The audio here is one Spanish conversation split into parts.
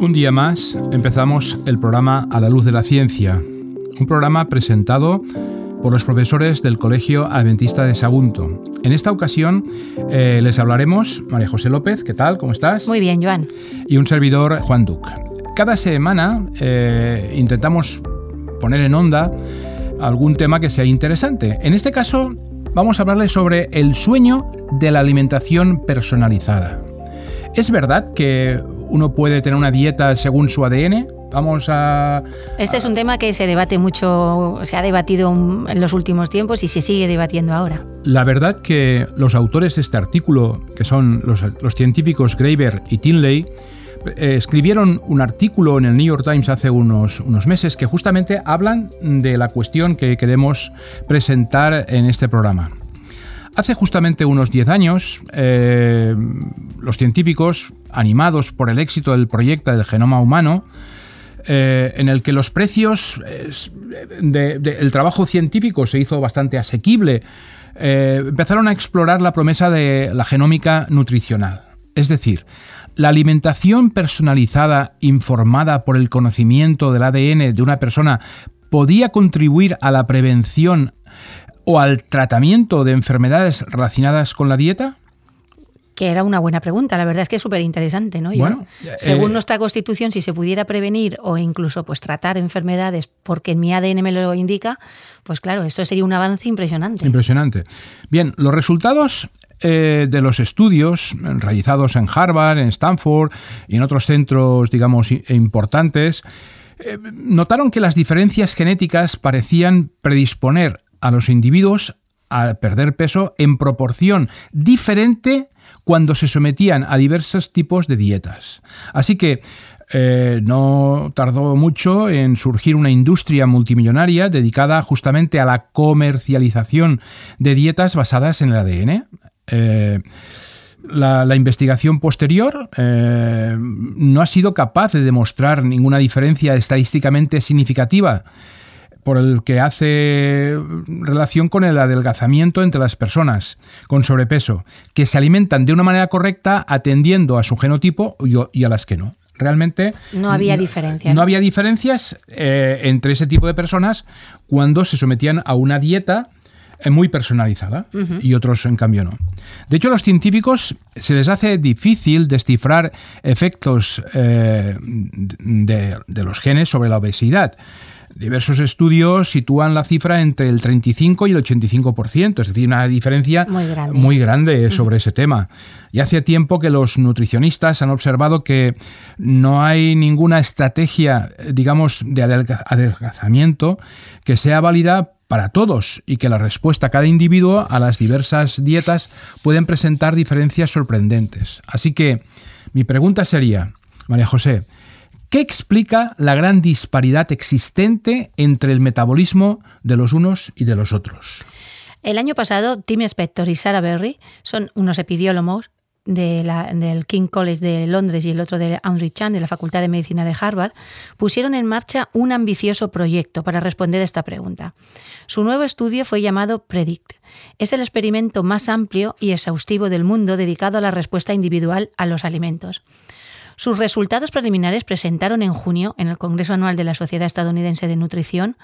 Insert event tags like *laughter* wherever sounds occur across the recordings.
Un día más empezamos el programa A la Luz de la Ciencia, un programa presentado por los profesores del Colegio Adventista de Sagunto. En esta ocasión eh, les hablaremos María José López, ¿qué tal? ¿Cómo estás? Muy bien, Joan. Y un servidor, Juan Duc. Cada semana eh, intentamos poner en onda algún tema que sea interesante. En este caso vamos a hablarles sobre el sueño de la alimentación personalizada. ¿Es verdad que uno puede tener una dieta según su ADN? Vamos a... Este es un tema que se debate mucho, se ha debatido en los últimos tiempos y se sigue debatiendo ahora. La verdad que los autores de este artículo, que son los, científicos Graeber y Tinley, eh, escribieron un artículo en el New York Times hace unos, unos meses que justamente hablan de la cuestión que queremos presentar en este programa. Hace justamente unos 10 años, eh, los científicos, animados por el éxito del proyecto del genoma humano, eh, en el que los precios del trabajo científico se hizo bastante asequible, eh, empezaron a explorar la promesa de la genómica nutricional. Es decir, la alimentación personalizada informada por el conocimiento del ADN de una persona podía contribuir a la prevención o al tratamiento de enfermedades relacionadas con la dieta? Que era una buena pregunta, la verdad es que es súper interesante, ¿no? Bueno, según eh, nuestra constitución, si se pudiera prevenir o incluso pues tratar enfermedades porque mi ADN me lo indica, pues claro, esto sería un avance impresionante. Impresionante. Bien, los resultados eh, de los estudios realizados en Harvard, en Stanford y en otros centros, digamos, importantes, eh, notaron que las diferencias genéticas parecían predisponer a los individuos a perder peso en proporción diferente cuando se sometían a diversos tipos de dietas. Así que eh, no tardó mucho en surgir una industria multimillonaria dedicada justamente a la comercialización de dietas basadas en el ADN. Eh, la, investigación posterior eh, no ha sido capaz de demostrar ninguna diferencia estadísticamente significativa por el que hace relación con el adelgazamiento entre las personas con sobrepeso, que se alimentan de una manera correcta atendiendo a su genotipo y a las que no. Realmente no había diferencias. No, había diferencias eh, entre ese tipo de personas cuando se sometían a una dieta eh, muy personalizada y otros en cambio no. De hecho, a los científicos se les hace difícil descifrar efectos eh, de, los genes sobre la obesidad. Diversos estudios sitúan la cifra entre el 35 y el 85%, es decir, una diferencia muy grande, sobre ese tema. Y hace tiempo que los nutricionistas han observado que no hay ninguna estrategia, digamos, de adelgazamiento que sea válida para todos y que la respuesta a cada individuo a las diversas dietas pueden presentar diferencias sorprendentes. Así que mi pregunta sería, María José, ¿Qué explica la gran disparidad existente entre el metabolismo de los unos y de los otros? El año pasado, Tim Spector y Sarah Berry son unos epidiólogos del King College de Londres y el otro de Andrew Chan de la Facultad de Medicina de Harvard, pusieron en marcha un ambicioso proyecto para responder a esta pregunta. Su nuevo estudio fue llamado PREDICT. Es el experimento más amplio y exhaustivo del mundo dedicado a la respuesta individual a los alimentos. Sus resultados preliminares presentaron en junio en el Congreso Anual de la Sociedad Estadounidense de Nutrición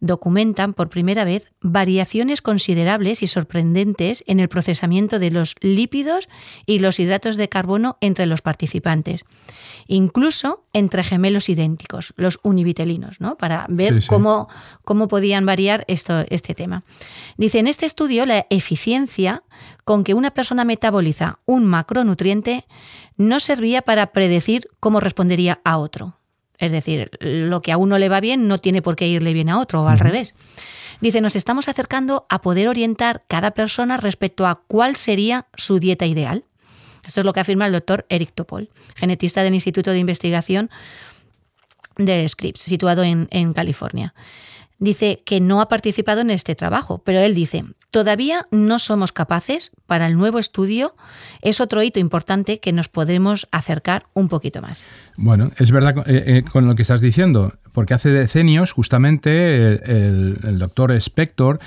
documentan por primera vez variaciones considerables y sorprendentes en el procesamiento de los lípidos y los hidratos de carbono entre los participantes, incluso entre gemelos idénticos, los univitelinos, ¿no? para ver Cómo, cómo podían variar esto, este tema. Dice, en este estudio la eficiencia con que una persona metaboliza un macronutriente no servía para predecir cómo respondería a otro. Es decir, lo que a uno le va bien no tiene por qué irle bien a otro, o al revés. Dice, nos estamos acercando a poder orientar cada persona respecto a cuál sería su dieta ideal. Esto es lo que afirma el doctor Eric Topol, genetista del Instituto de Investigación de Scripps, situado en, en California dice que no ha participado en este trabajo, pero él dice, todavía no somos capaces, para el nuevo estudio es otro hito importante que nos podemos acercar un poquito más. Bueno, es verdad eh, eh, con lo que estás diciendo, porque hace decenios justamente el, doctor Spector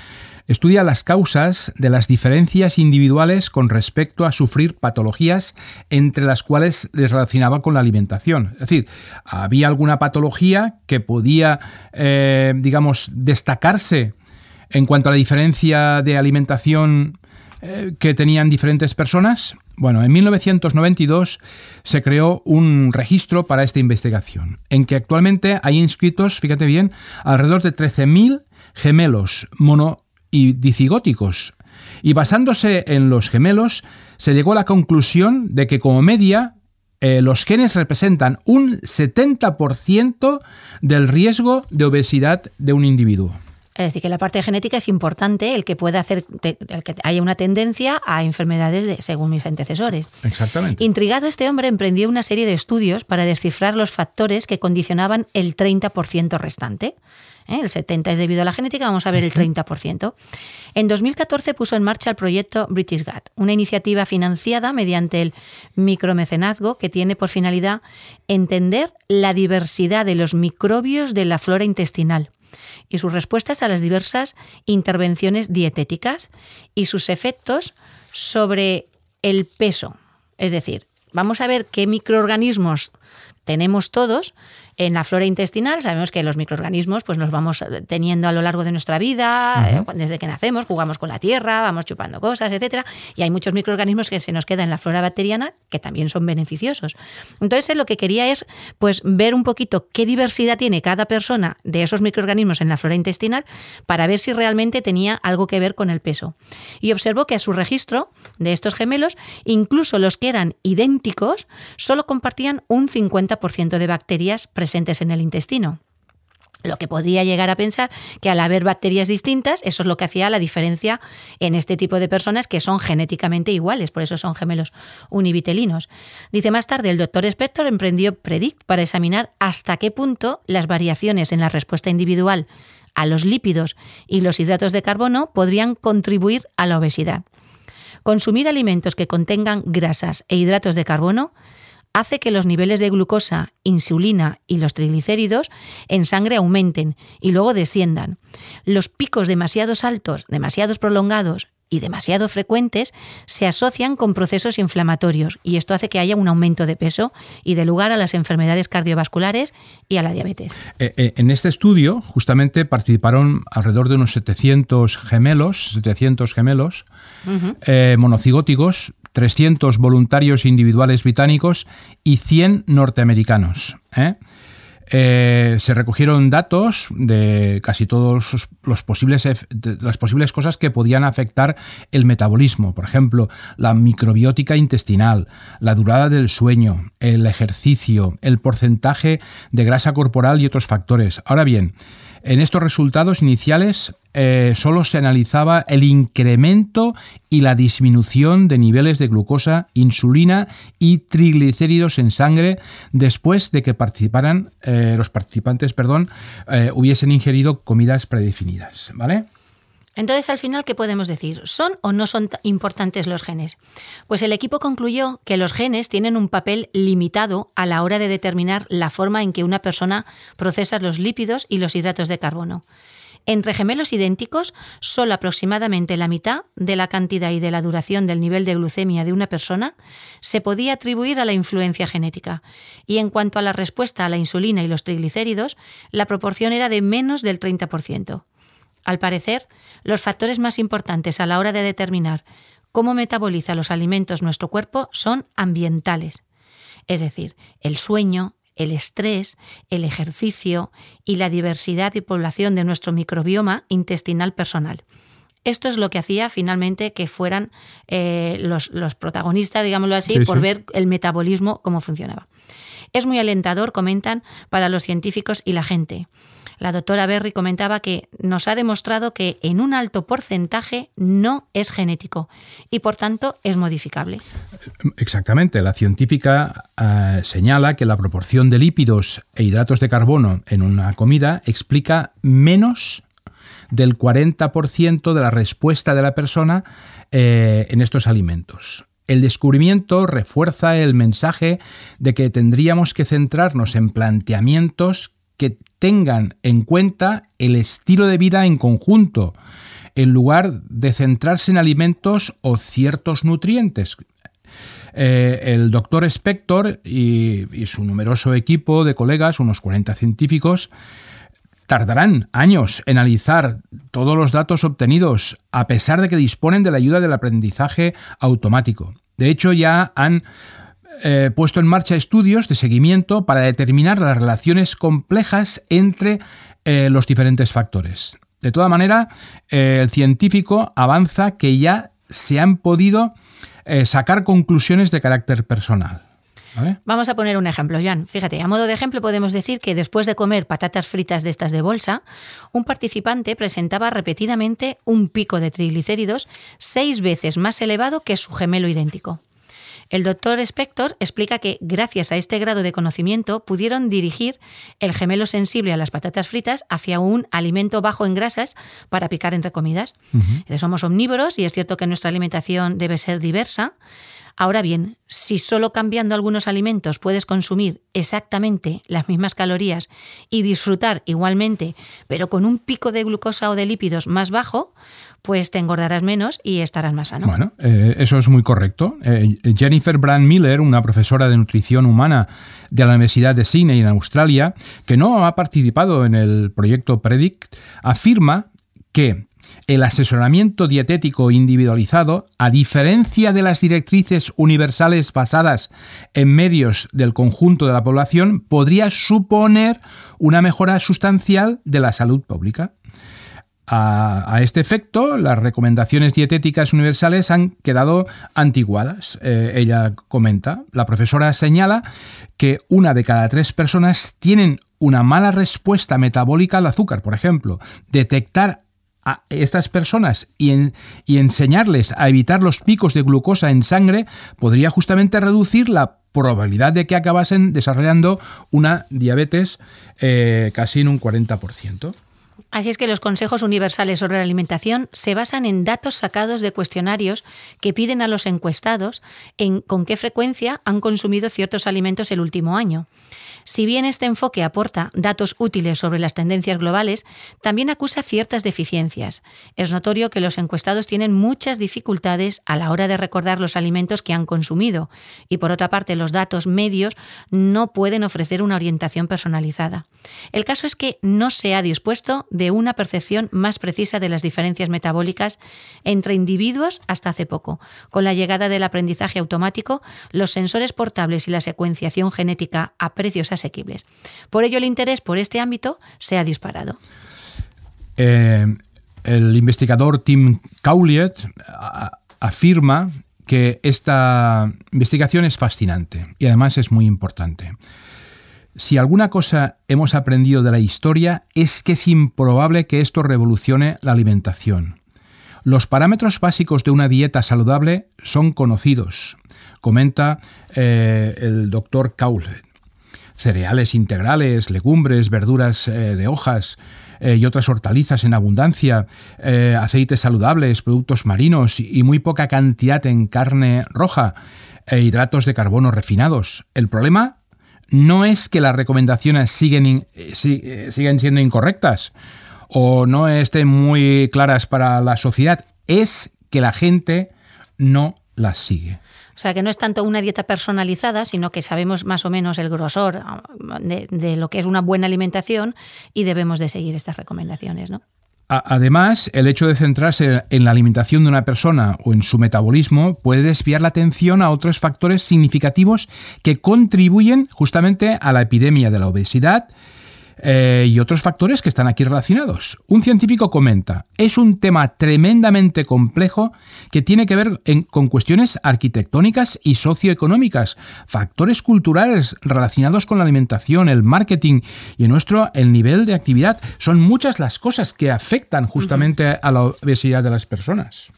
estudia las causas de las diferencias individuales con respecto a sufrir patologías entre las cuales les relacionaba con la alimentación. Es decir, había alguna patología que podía, eh, digamos, destacarse en cuanto a la diferencia de alimentación eh, que tenían diferentes personas. Bueno, en 1992 se creó un registro para esta investigación, en que actualmente hay inscritos, fíjate bien, alrededor de 13.000 gemelos mono y dicigóticos. Y basándose en los gemelos, se llegó a la conclusión de que como media eh, los genes representan un 70% del riesgo de obesidad de un individuo. Es decir, que la parte genética es importante, el que pueda hacer, el que haya una tendencia a enfermedades de, según mis antecesores. Exactamente. Intrigado, este hombre emprendió una serie de estudios para descifrar los factores que condicionaban el 30% restante. ¿eh? El 70% es debido a la genética, vamos a ver el 30%. En 2014 puso en marcha el proyecto British Gut, una iniciativa financiada mediante el micromecenazgo que tiene por finalidad entender la diversidad de los microbios de la flora intestinal y sus respuestas a las diversas intervenciones dietéticas y sus efectos sobre el peso. Es decir, vamos a ver qué microorganismos tenemos todos en la flora intestinal sabemos que los microorganismos pues nos vamos teniendo a lo largo de nuestra vida, eh, desde que nacemos, jugamos con la tierra, vamos chupando cosas, etcétera, y hay muchos microorganismos que se nos quedan en la flora bacteriana que también son beneficiosos. Entonces, lo que quería es pues ver un poquito qué diversidad tiene cada persona de esos microorganismos en la flora intestinal para ver si realmente tenía algo que ver con el peso. Y observó que a su registro de estos gemelos, incluso los que eran idénticos, solo compartían un 50% de bacterias presentes presentes en el intestino. Lo que podría llegar a pensar que al haber bacterias distintas, eso es lo que hacía la diferencia en este tipo de personas que son genéticamente iguales, por eso son gemelos univitelinos. Dice más tarde, el doctor Spector emprendió Predict para examinar hasta qué punto las variaciones en la respuesta individual a los lípidos y los hidratos de carbono podrían contribuir a la obesidad. Consumir alimentos que contengan grasas e hidratos de carbono hace que los niveles de glucosa, insulina y los triglicéridos en sangre aumenten y luego desciendan. Los picos demasiado altos, demasiados prolongados y demasiado frecuentes se asocian con procesos inflamatorios y esto hace que haya un aumento de peso y de lugar a las enfermedades cardiovasculares y a la diabetes. Eh, eh, en este estudio justamente participaron alrededor de unos 700 gemelos, 700 gemelos eh, monocigóticos 300 voluntarios individuales británicos y 100 norteamericanos. ¿eh? Eh, se recogieron datos de casi todos los posibles, las posibles cosas que podían afectar el metabolismo, por ejemplo, la microbiótica intestinal, la durada del sueño, el ejercicio, el porcentaje de grasa corporal y otros factores. Ahora bien, en estos resultados iniciales eh, solo se analizaba el incremento y la disminución de niveles de glucosa, insulina y triglicéridos en sangre después de que participaran, eh, los participantes perdón, eh, hubiesen ingerido comidas predefinidas. ¿vale? Entonces, al final, ¿qué podemos decir? ¿Son o no son importantes los genes? Pues el equipo concluyó que los genes tienen un papel limitado a la hora de determinar la forma en que una persona procesa los lípidos y los hidratos de carbono. Entre gemelos idénticos, solo aproximadamente la mitad de la cantidad y de la duración del nivel de glucemia de una persona se podía atribuir a la influencia genética. Y en cuanto a la respuesta a la insulina y los triglicéridos, la proporción era de menos del 30%. Al parecer, los factores más importantes a la hora de determinar cómo metaboliza los alimentos nuestro cuerpo son ambientales, es decir, el sueño, el estrés, el ejercicio y la diversidad y población de nuestro microbioma intestinal personal. Esto es lo que hacía finalmente que fueran eh, los, protagonistas, digámoslo así, por ver el metabolismo, cómo funcionaba. Es muy alentador, comentan, para los científicos y la gente. La doctora Berry comentaba que nos ha demostrado que en un alto porcentaje no es genético y por tanto es modificable. Exactamente, la científica eh, señala que la proporción de lípidos e hidratos de carbono en una comida explica menos del 40% de la respuesta de la persona eh, en estos alimentos. El descubrimiento refuerza el mensaje de que tendríamos que centrarnos en planteamientos que tengan en cuenta el estilo de vida en conjunto, en lugar de centrarse en alimentos o ciertos nutrientes. Eh, el doctor Spector y, su numeroso equipo de colegas, unos 40 científicos, tardarán años en analizar todos los datos obtenidos, a pesar de que disponen de la ayuda del aprendizaje automático. De hecho, ya han eh, puesto en marcha estudios de seguimiento para determinar las relaciones complejas entre eh, los diferentes factores. De toda manera, el científico avanza que ya se han podido eh, sacar conclusiones de carácter personal. Vamos a poner un ejemplo, Jan. Fíjate, a modo de ejemplo podemos decir que después de comer patatas fritas de estas de bolsa, un participante presentaba repetidamente un pico de triglicéridos seis veces más elevado que su gemelo idéntico. El doctor Spector explica que gracias a este grado de conocimiento pudieron dirigir el gemelo sensible a las patatas fritas hacia un alimento bajo en grasas para picar entre comidas. Somos omnívoros y es cierto que nuestra alimentación debe ser diversa. Ahora bien, si solo cambiando algunos alimentos puedes consumir exactamente las mismas calorías y disfrutar igualmente, pero con un pico de glucosa o de lípidos más bajo, pues te engordarás menos y estarás más sano. Bueno, eh, eso es muy correcto. Eh, Jennifer Brand Miller, una profesora de nutrición humana de la Universidad de Sydney en Australia, que no ha participado en el proyecto Predict, afirma que el asesoramiento dietético individualizado, a diferencia de las directrices universales basadas en medios del conjunto de la población, podría suponer una mejora sustancial de la salud pública. A, este efecto, las recomendaciones dietéticas universales han quedado antiguadas. Eh, ella comenta, la profesora señala que una de cada tres personas tienen una mala respuesta metabólica al azúcar, por ejemplo. Detectar a estas personas y, enseñarles a evitar los picos de glucosa en sangre podría justamente reducir la probabilidad de que acabasen desarrollando una diabetes eh, casi en un 40%. Así es que los consejos universales sobre la alimentación se basan en datos sacados de cuestionarios que piden a los encuestados en con qué frecuencia han consumido ciertos alimentos el último año. Si bien este enfoque aporta datos útiles sobre las tendencias globales, también acusa ciertas deficiencias. Es notorio que los encuestados tienen muchas dificultades a la hora de recordar los alimentos que han consumido y por otra parte los datos medios no pueden ofrecer una orientación personalizada. El caso es que no se ha dispuesto una percepción más precisa de las diferencias metabólicas entre individuos hasta hace poco. Con la llegada del aprendizaje automático, los sensores portables y la secuenciación genética a precios asequibles. Por ello, el interés por este ámbito se ha disparado. Eh, el investigador Tim Cowliet afirma que esta investigación es fascinante y además es muy importante. Si alguna cosa hemos aprendido de la historia es que es improbable que esto revolucione la alimentación. Los parámetros básicos de una dieta saludable son conocidos, comenta eh, el doctor Cowliet cereales integrales, legumbres, verduras eh, de hojas eh, y otras hortalizas en abundancia, aceites saludables, productos marinos y muy poca cantidad en carne roja e hidratos de carbono refinados. El problema no es que las recomendaciones siguen, siguen siendo incorrectas o no estén muy claras para la sociedad, es que la gente no las sigue. O sea, que no es tanto una dieta personalizada, sino que sabemos más o menos el grosor ah, de, lo que es una buena alimentación y debemos de seguir estas recomendaciones, ¿no? Además, el hecho de centrarse en la alimentación de una persona o en su metabolismo puede desviar la atención a otros factores significativos que contribuyen justamente a la epidemia de la obesidad, eh, y otros factores que están aquí relacionados. Un científico comenta, es un tema tremendamente complejo que tiene que ver con cuestiones arquitectónicas y socioeconómicas, factores culturales relacionados con la alimentación, el marketing y nuestro el nivel de actividad. Son muchas las cosas que afectan justamente a la obesidad de las personas.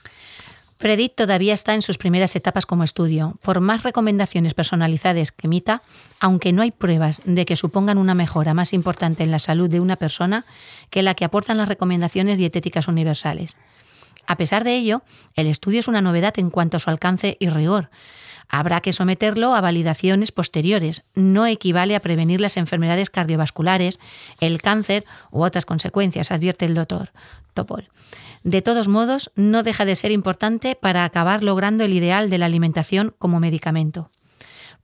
Predict todavía está en sus primeras etapas como estudio. Por más recomendaciones personalizadas que emita, aunque no hay pruebas de que supongan una mejora más importante en la salud de una persona que la que aportan las recomendaciones dietéticas universales. A pesar de ello, el estudio es una novedad en cuanto a su alcance y rigor. Habrá que someterlo a validaciones posteriores. No equivale a prevenir las enfermedades cardiovasculares, el cáncer u otras consecuencias, advierte el doctor Topol. De todos modos, no deja de ser importante para acabar logrando el ideal de la alimentación como medicamento.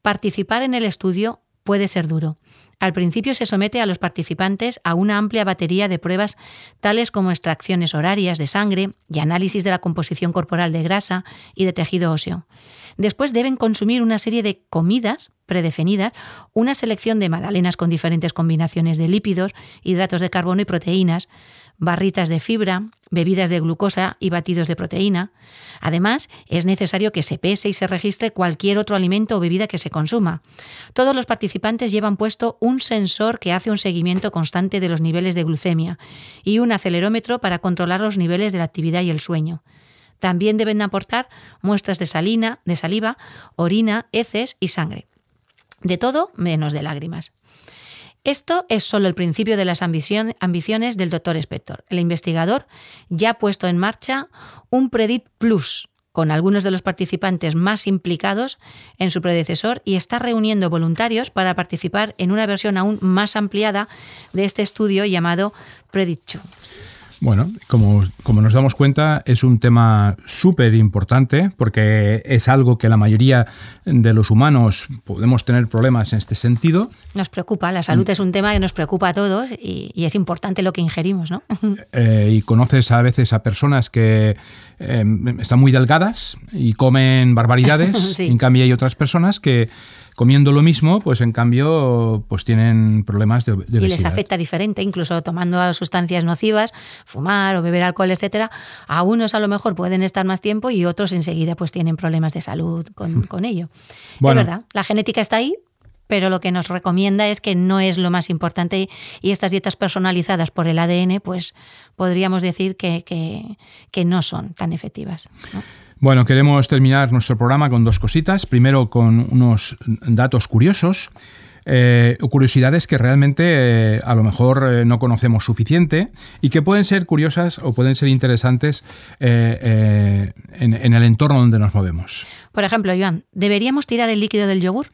Participar en el estudio puede ser duro. Al principio se somete a los participantes a una amplia batería de pruebas tales como extracciones horarias de sangre y análisis de la composición corporal de grasa y de tejido óseo. Después deben consumir una serie de comidas predefinidas, una selección de magdalenas con diferentes combinaciones de lípidos, hidratos de carbono y proteínas, barritas de fibra, bebidas de glucosa y batidos de proteína. Además, es necesario que se pese y se registre cualquier otro alimento o bebida que se consuma. Todos los participantes llevan puesto un sensor que hace un seguimiento constante de los niveles de glucemia y un acelerómetro para controlar los niveles de la actividad y el sueño. También deben aportar muestras de salina, de saliva, orina, heces y sangre. De todo menos de lágrimas. Esto es solo el principio de las ambiciones del doctor Spector. El investigador ya ha puesto en marcha un Predit Plus con algunos de los participantes más implicados en su predecesor y está reuniendo voluntarios para participar en una versión aún más ampliada de este estudio llamado Predit 2. Bueno, como, como, nos damos cuenta, es un tema súper importante porque es algo que la mayoría de los humanos podemos tener problemas en este sentido. Nos preocupa, la salud es un tema que nos preocupa a todos y, es importante lo que ingerimos, ¿no? *laughs* Eh, y conoces a veces a personas que eh, están muy delgadas y comen barbaridades, *laughs* en cambio hay otras personas que comiendo lo mismo, pues en cambio, pues tienen problemas de, obesidad. Y les afecta diferente, incluso tomando sustancias nocivas, fumar o beber alcohol, etcétera. A unos a lo mejor pueden estar más tiempo y otros enseguida pues tienen problemas de salud con, hmm. ello. Es verdad, la genética está ahí, pero lo que nos recomienda es que no es lo más importante y estas dietas personalizadas por el ADN, pues podríamos decir que, que, no son tan efectivas. Bueno, queremos terminar nuestro programa con dos cositas. Primero, con unos datos curiosos. Eh, o curiosidades que realmente eh, a lo mejor eh, no conocemos suficiente y que pueden ser curiosas o pueden ser interesantes en, en, el entorno donde nos movemos. Por ejemplo, Joan, ¿deberíamos tirar el líquido del yogur?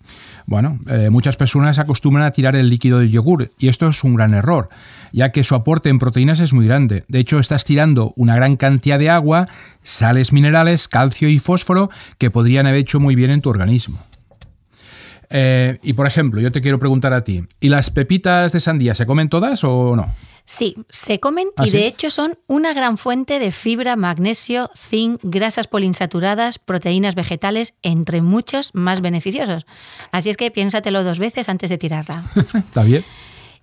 Bueno, muchas personas acostumbran a tirar el líquido del yogur y esto es un gran error ya que su aporte en proteínas es muy grande. De hecho, estás tirando una gran cantidad de agua, sales minerales, calcio y fósforo que podrían haber hecho muy bien en tu organismo. Eh, y por ejemplo, yo te quiero preguntar a ti, ¿y las pepitas de sandía se comen todas o no? Sí, se comen ¿Ah, y de hecho son una gran fuente de fibra, magnesio, zinc, grasas poliinsaturadas, proteínas vegetales, entre muchos más beneficiosos. Así es que piénsatelo dos veces antes de tirarla. *laughs* Está bien.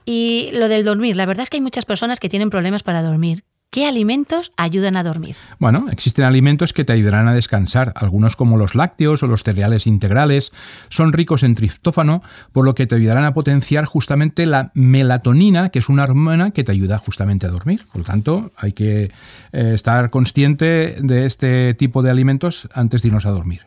Y lo del dormir, la verdad es que hay muchas personas que tienen problemas para dormir. ¿Qué alimentos ayudan a dormir? Bueno, existen alimentos que te ayudarán a descansar. Algunos como los lácteos o los cereales integrales son ricos en triptófano, por lo que te ayudarán a potenciar justamente la melatonina, que es una hormona que te ayuda justamente a dormir. Por lo tanto, hay que eh, estar consciente de este tipo de alimentos antes de irnos a dormir.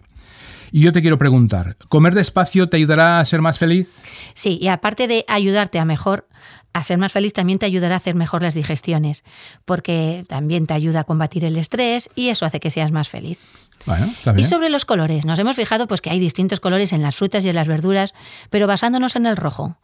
Y yo te quiero preguntar, ¿comer despacio te ayudará a ser más feliz? Sí, y aparte de ayudarte a mejor, a ser más feliz también te ayudará a hacer mejor las digestiones, porque también te ayuda a combatir el estrés y eso hace que seas más feliz. Bueno. Y sobre los colores, nos hemos fijado pues que hay distintos colores en las frutas y en las verduras, pero basándonos en el rojo.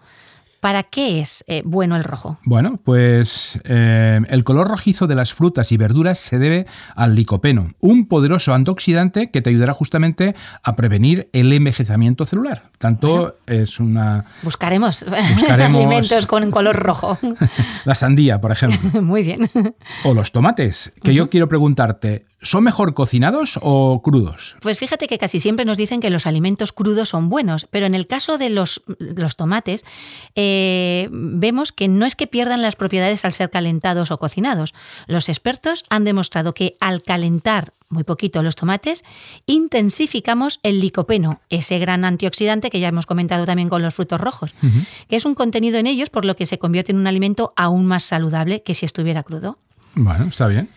¿Para qué es eh, bueno el rojo? Bueno, pues eh, el color rojizo de las frutas y verduras se debe al licopeno, un poderoso antioxidante que te ayudará justamente a prevenir el envejecimiento celular. Tanto es una... *laughs* Buscaremos, alimentos con color rojo. *laughs* La sandía, por ejemplo. *laughs* Muy bien. O los tomates, que yo quiero preguntarte, ¿Son mejor cocinados o crudos? Pues fíjate que casi siempre nos dicen que los alimentos crudos son buenos, pero en el caso de los, los tomates eh, vemos que no es que pierdan las propiedades al ser calentados o cocinados. Los expertos han demostrado que al calentar muy poquito los tomates, intensificamos el licopeno, ese gran antioxidante que ya hemos comentado también con los frutos rojos, que es un contenido en ellos por lo que se convierte en un alimento aún más saludable que si estuviera crudo. Bueno, está bien.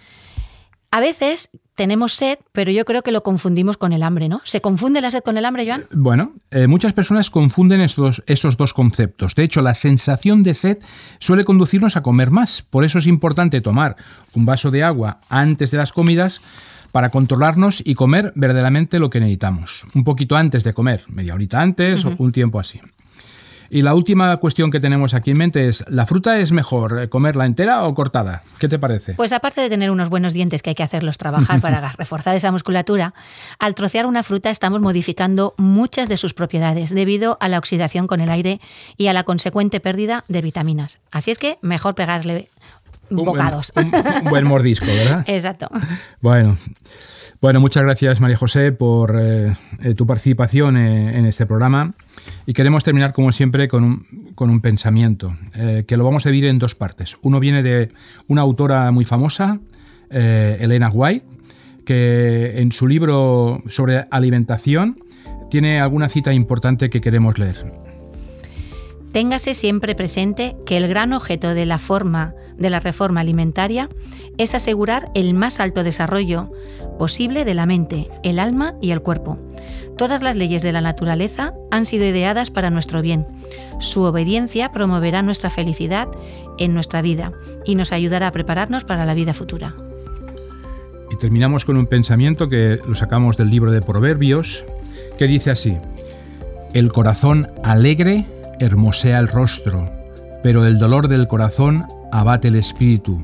A veces tenemos sed, pero yo creo que lo confundimos con el hambre, ¿no? ¿Se confunde la sed con el hambre, Joan? Bueno, eh, muchas personas confunden estos, esos dos conceptos. De hecho, la sensación de sed suele conducirnos a comer más. Por eso es importante tomar un vaso de agua antes de las comidas para controlarnos y comer verdaderamente lo que necesitamos. Un poquito antes de comer, media horita antes o un tiempo así. Y la última cuestión que tenemos aquí en mente es, ¿la fruta es mejor eh, comerla entera o cortada? ¿Qué te parece? Pues aparte de tener unos buenos dientes que hay que hacerlos trabajar para *laughs* reforzar esa musculatura, al trocear una fruta estamos modificando muchas de sus propiedades debido a la oxidación con el aire y a la consecuente pérdida de vitaminas. Así es que mejor pegarle bocados. un, buen mordisco, ¿verdad? *laughs* Exacto. Bueno. Bueno, muchas gracias María José por eh, eh, tu participación en este programa. Y queremos terminar, como siempre, con un, pensamiento, eh, que lo vamos a dividir en dos partes. Uno viene de una autora muy famosa, eh, Elena White, que en su libro sobre alimentación tiene alguna cita importante que queremos leer. Téngase siempre presente que el gran objeto de la forma de la reforma alimentaria es asegurar el más alto desarrollo posible de la mente, el alma y el cuerpo. Todas las leyes de la naturaleza han sido ideadas para nuestro bien. Su obediencia promoverá nuestra felicidad en nuestra vida y nos ayudará a prepararnos para la vida futura. Y terminamos con un pensamiento que lo sacamos del libro de Proverbios, que dice así, El corazón alegre hermosea el rostro, pero el dolor del corazón abate el espíritu.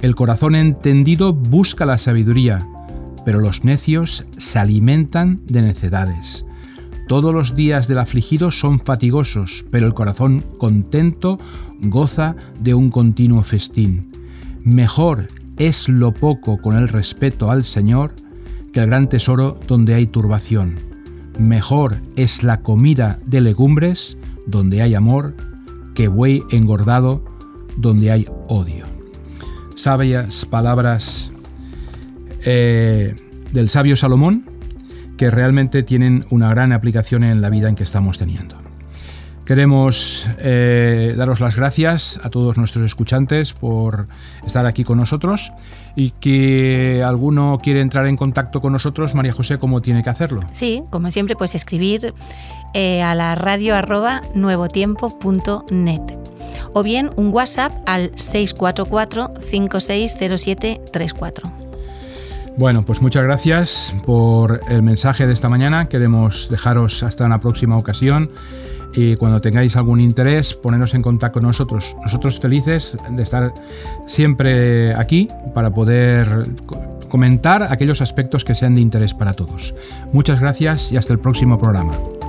El corazón entendido busca la sabiduría, pero los necios se alimentan de necedades. Todos los días del afligido son fatigosos, pero el corazón contento goza de un continuo festín. Mejor es lo poco con el respeto al Señor que el gran tesoro donde hay turbación. Mejor es la comida de legumbres donde hay amor, que buey engordado donde hay odio. Sabias palabras eh, del sabio Salomón que realmente tienen una gran aplicación en la vida en que estamos teniendo. Queremos eh, daros las gracias a todos nuestros escuchantes por estar aquí con nosotros y que alguno quiere entrar en contacto con nosotros, María José, ¿cómo tiene que hacerlo? Sí, como siempre, pues escribir eh, a la radio arroba nuevotiempo.net o bien un WhatsApp al 644 560734. Bueno, pues muchas gracias por el mensaje de esta mañana. Queremos dejaros hasta una próxima ocasión y cuando tengáis algún interés, poneros en contacto con nosotros. Nosotros felices de estar siempre aquí para poder comentar aquellos aspectos que sean de interés para todos. Muchas gracias y hasta el próximo programa.